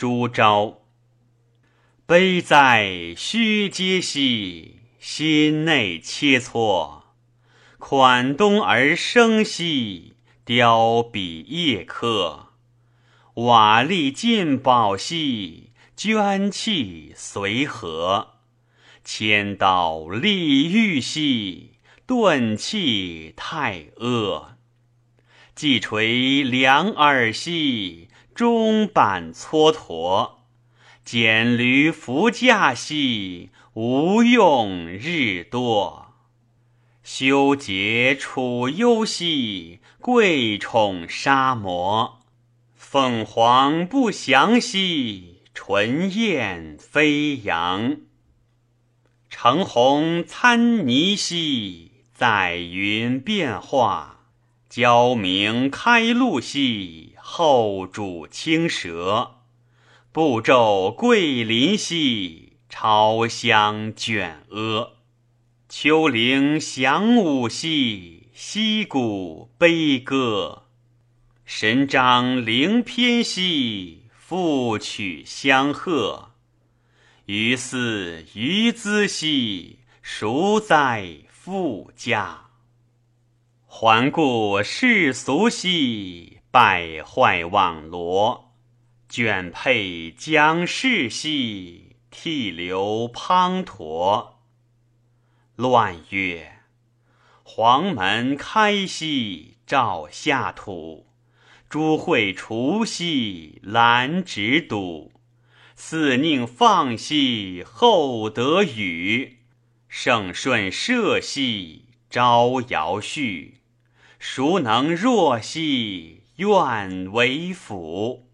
朱昭。悲哉虚嗟兮，心内切磋。款东而生兮，凋笔夜客。瓦砾尽宝兮，捐弃随和。千刀立玉兮，钝器太恶。既垂两耳兮，终板蹉跎。剪驴扶驾兮，无用日多；修节处忧兮，贵宠杀魔。凤凰不祥兮，纯燕飞扬。乘鸿参泥兮，载云变化。交鸣开路兮，后主青蛇。步骤桂林兮，朝香卷阿；丘陵响舞兮，溪谷悲歌。神章灵篇兮，复曲相和。于斯于兹兮，孰哉复驾？环顾世俗兮，败坏网罗。卷佩将士兮，涕流滂沱。乱曰：黄门开兮，照下土；朱会除兮，兰芷笃。四宁放兮，厚得雨；圣顺社兮，朝尧序。孰能若兮，愿为辅。